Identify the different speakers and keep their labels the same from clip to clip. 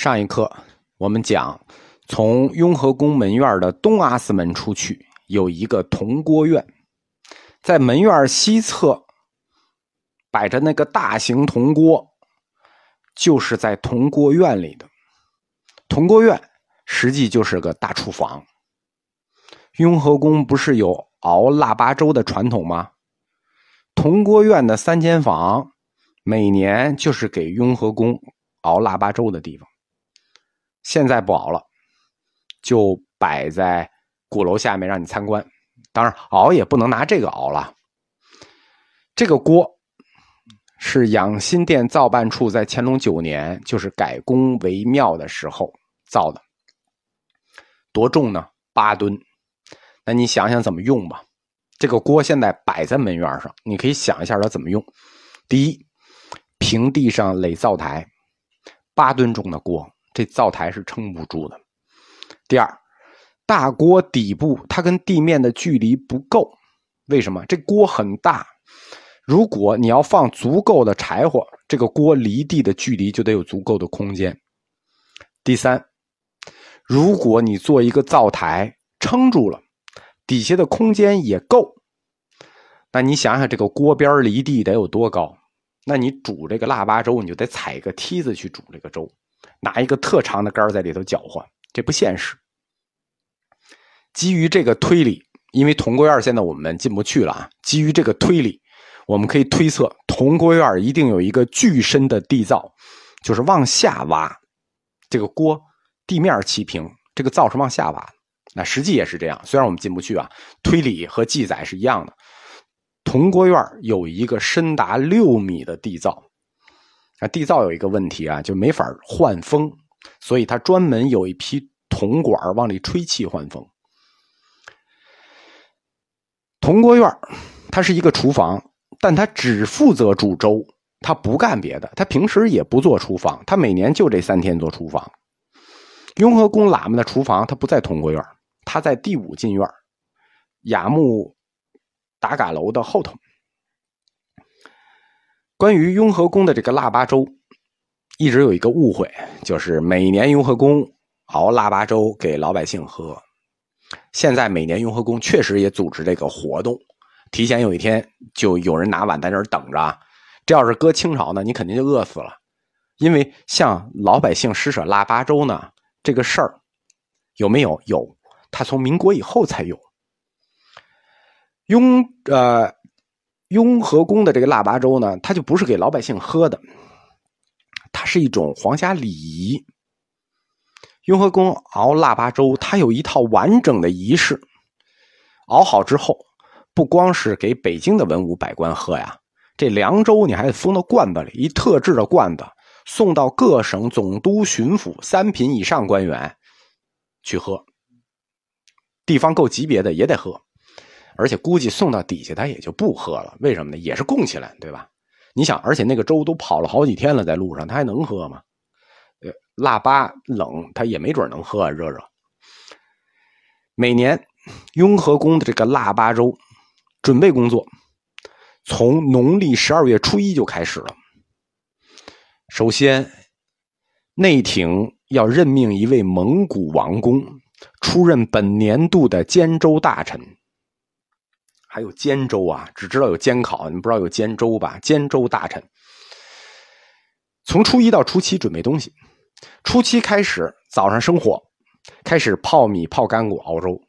Speaker 1: 上一课我们讲，从雍和宫门院的东阿寺门出去，有一个铜锅院，在门院西侧摆着那个大型铜锅，就是在铜锅院里的。铜锅院实际就是个大厨房。雍和宫不是有熬腊八粥的传统吗？铜锅院的三间房，每年就是给雍和宫熬腊八粥的地方。现在不熬了，就摆在鼓楼下面让你参观。当然，熬也不能拿这个熬了。这个锅是养心殿造办处在乾隆九年，就是改宫为庙的时候造的。多重呢？八吨。那你想想怎么用吧。这个锅现在摆在门院上，你可以想一下它怎么用。第一，平地上垒灶台，八吨重的锅。这灶台是撑不住的。第二，大锅底部它跟地面的距离不够，为什么？这锅很大，如果你要放足够的柴火，这个锅离地的距离就得有足够的空间。第三，如果你做一个灶台撑住了，底下的空间也够，那你想想这个锅边离地得有多高？那你煮这个腊八粥，你就得踩个梯子去煮这个粥。拿一个特长的杆在里头搅和，这不现实。基于这个推理，因为铜锅院现在我们进不去了啊。基于这个推理，我们可以推测铜锅院一定有一个巨深的地灶，就是往下挖。这个锅地面齐平，这个灶是往下挖。那实际也是这样，虽然我们进不去啊，推理和记载是一样的。铜锅院有一个深达六米的地灶。啊，地灶有一个问题啊，就没法换风，所以他专门有一批铜管往里吹气换风。铜锅院它是一个厨房，但它只负责煮粥，它不干别的，它平时也不做厨房，它每年就这三天做厨房。雍和宫喇嘛的厨房它不在铜锅院，它在第五进院，雅木达嘎楼的后头。关于雍和宫的这个腊八粥，一直有一个误会，就是每年雍和宫熬腊八粥给老百姓喝。现在每年雍和宫确实也组织这个活动，提前有一天就有人拿碗在那儿等着。这要是搁清朝呢，你肯定就饿死了，因为向老百姓施舍腊八粥呢，这个事儿有没有？有，他从民国以后才有。雍呃。雍和宫的这个腊八粥呢，它就不是给老百姓喝的，它是一种皇家礼仪。雍和宫熬腊八粥，它有一套完整的仪式。熬好之后，不光是给北京的文武百官喝呀，这凉粥你还得封到罐子里，一特制的罐子，送到各省总督、巡抚三品以上官员去喝。地方够级别的也得喝。而且估计送到底下他也就不喝了，为什么呢？也是供起来，对吧？你想，而且那个粥都跑了好几天了，在路上他还能喝吗？呃，腊八冷，他也没准能喝啊，热热。每年雍和宫的这个腊八粥准备工作，从农历十二月初一就开始了。首先，内廷要任命一位蒙古王公出任本年度的监州大臣。还有监州啊，只知道有监考，你不知道有监州吧？监州大臣从初一到初七准备东西，初七开始早上生火，开始泡米、泡干果、熬粥。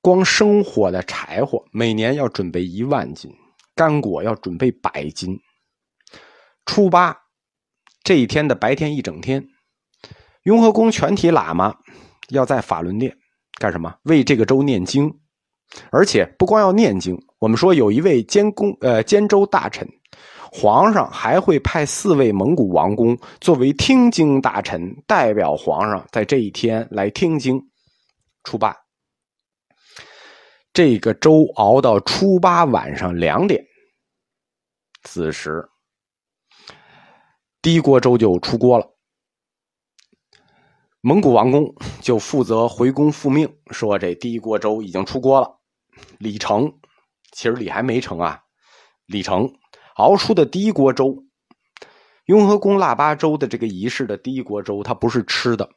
Speaker 1: 光生火的柴火每年要准备一万斤，干果要准备百斤。初八这一天的白天一整天，雍和宫全体喇嘛要在法轮殿干什么？为这个州念经。而且不光要念经，我们说有一位监公呃监州大臣，皇上还会派四位蒙古王公作为听经大臣，代表皇上在这一天来听经。初八，这个粥熬到初八晚上两点，子时，第一锅粥就出锅了。蒙古王公就负责回宫复命，说这第一锅粥已经出锅了。李成，其实李还没成啊。李成熬出的第一锅粥，雍和宫腊八粥的这个仪式的第一锅粥，它不是吃的，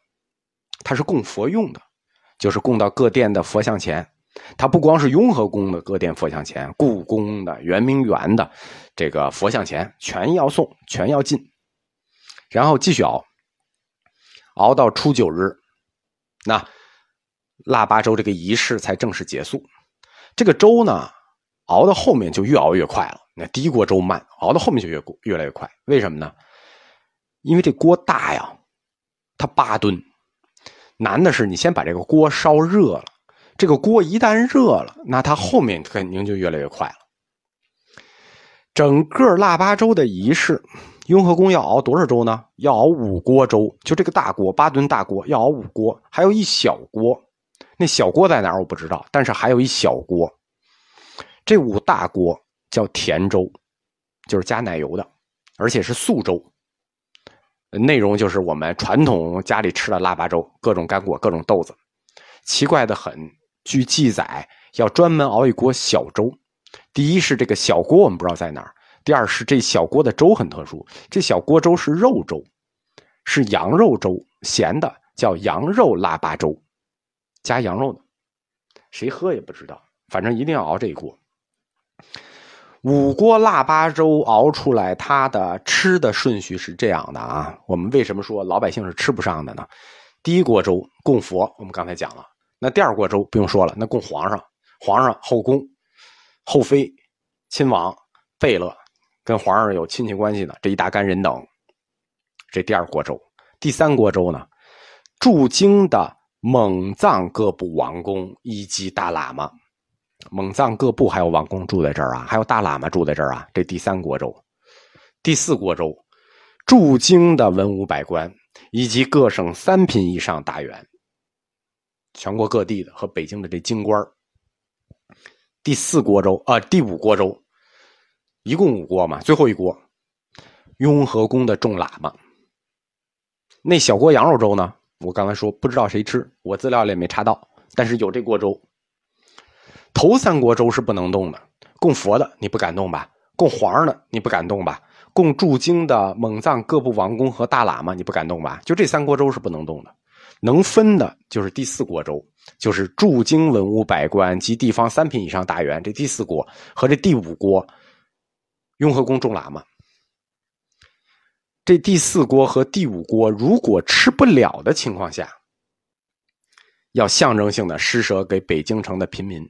Speaker 1: 它是供佛用的，就是供到各殿的佛像前。它不光是雍和宫的各殿佛像前，故宫的、圆明园的这个佛像前，全要送，全要进，然后继续熬，熬到初九日，那腊八粥这个仪式才正式结束。这个粥呢，熬到后面就越熬越快了。那第一锅粥慢，熬到后面就越越来越快。为什么呢？因为这锅大呀，它八吨，难的是你先把这个锅烧热了。这个锅一旦热了，那它后面肯定就越来越快了。整个腊八粥的仪式，雍和宫要熬多少粥呢？要熬五锅粥。就这个大锅，八吨大锅要熬五锅，还有一小锅。那小锅在哪儿我不知道，但是还有一小锅。这五大锅叫甜粥，就是加奶油的，而且是素粥。内容就是我们传统家里吃的腊八粥，各种干果，各种豆子。奇怪的很。据记载，要专门熬一锅小粥。第一是这个小锅我们不知道在哪儿；第二是这小锅的粥很特殊，这小锅粥是肉粥，是羊肉粥，咸的，叫羊肉腊八粥，加羊肉的。谁喝也不知道，反正一定要熬这一锅。五锅腊八粥熬出来，它的吃的顺序是这样的啊。我们为什么说老百姓是吃不上的呢？第一锅粥供佛，我们刚才讲了。那第二锅粥不用说了，那供皇上、皇上后宫、后妃、亲王、贝勒，跟皇上有亲戚关系的这一大干人等，这第二锅粥。第三锅粥呢，驻京的蒙藏各部王公以及大喇嘛，蒙藏各部还有王公住在这儿啊，还有大喇嘛住在这儿啊，这第三锅粥。第四锅粥，驻京的文武百官以及各省三品以上大员。全国各地的和北京的这京官第四锅粥啊，第五锅粥，一共五锅嘛，最后一锅，雍和宫的众喇嘛。那小锅羊肉粥呢？我刚才说不知道谁吃，我资料里也没查到，但是有这锅粥。头三锅粥是不能动的，供佛的你不敢动吧？供皇上的你不敢动吧？供驻京的蒙藏各部王公和大喇嘛你不敢动吧？就这三锅粥是不能动的。能分的就是第四锅粥，就是驻京文武百官及地方三品以上大员。这第四锅和这第五锅，雍和宫众喇嘛。这第四锅和第五锅如果吃不了的情况下，要象征性的施舍给北京城的贫民。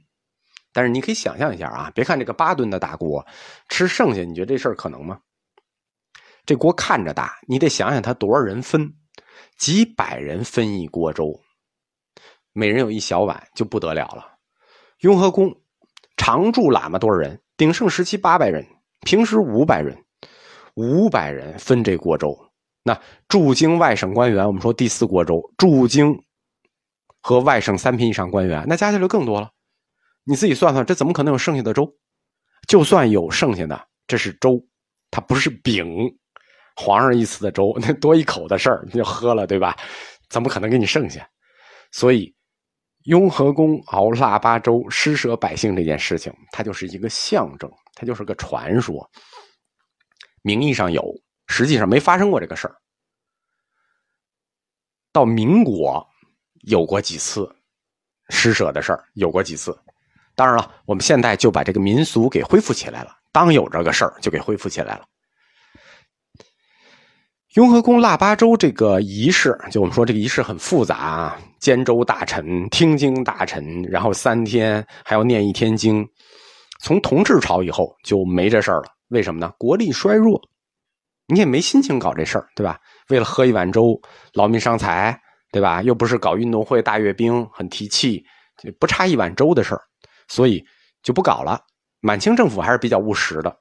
Speaker 1: 但是你可以想象一下啊，别看这个八吨的大锅，吃剩下，你觉得这事儿可能吗？这锅看着大，你得想想他多少人分。几百人分一锅粥，每人有一小碗就不得了了。雍和宫常住喇嘛多少人？鼎盛时期八百人，平时五百人，五百人分这锅粥。那驻京外省官员，我们说第四锅粥，驻京和外省三品以上官员，那加起来就更多了。你自己算算，这怎么可能有剩下的粥？就算有剩下的，这是粥，它不是饼。皇上一次的粥，那多一口的事儿，你就喝了，对吧？怎么可能给你剩下？所以，雍和宫熬腊八粥施舍百姓这件事情，它就是一个象征，它就是个传说。名义上有，实际上没发生过这个事儿。到民国有过几次施舍的事儿，有过几次。当然了，我们现在就把这个民俗给恢复起来了。当有这个事儿，就给恢复起来了。雍和宫腊八粥这个仪式，就我们说这个仪式很复杂啊，监州大臣、听经大臣，然后三天还要念一天经。从同治朝以后就没这事儿了，为什么呢？国力衰弱，你也没心情搞这事儿，对吧？为了喝一碗粥，劳民伤财，对吧？又不是搞运动会、大阅兵，很提气，不差一碗粥的事儿，所以就不搞了。满清政府还是比较务实的，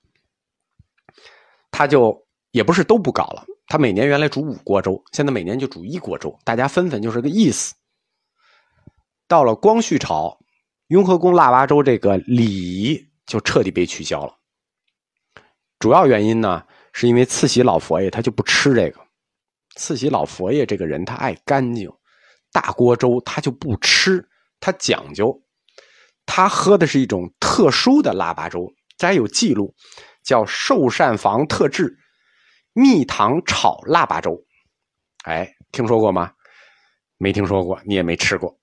Speaker 1: 他就也不是都不搞了。他每年原来煮五锅粥，现在每年就煮一锅粥，大家分分就是个意思。到了光绪朝，雍和宫腊八粥这个礼仪就彻底被取消了。主要原因呢，是因为慈禧老佛爷他就不吃这个。慈禧老佛爷这个人他爱干净，大锅粥他就不吃，他讲究，他喝的是一种特殊的腊八粥，这还有记录，叫寿膳房特制。蜜糖炒腊八粥。哎，听说过吗？没听说过，你也没吃过。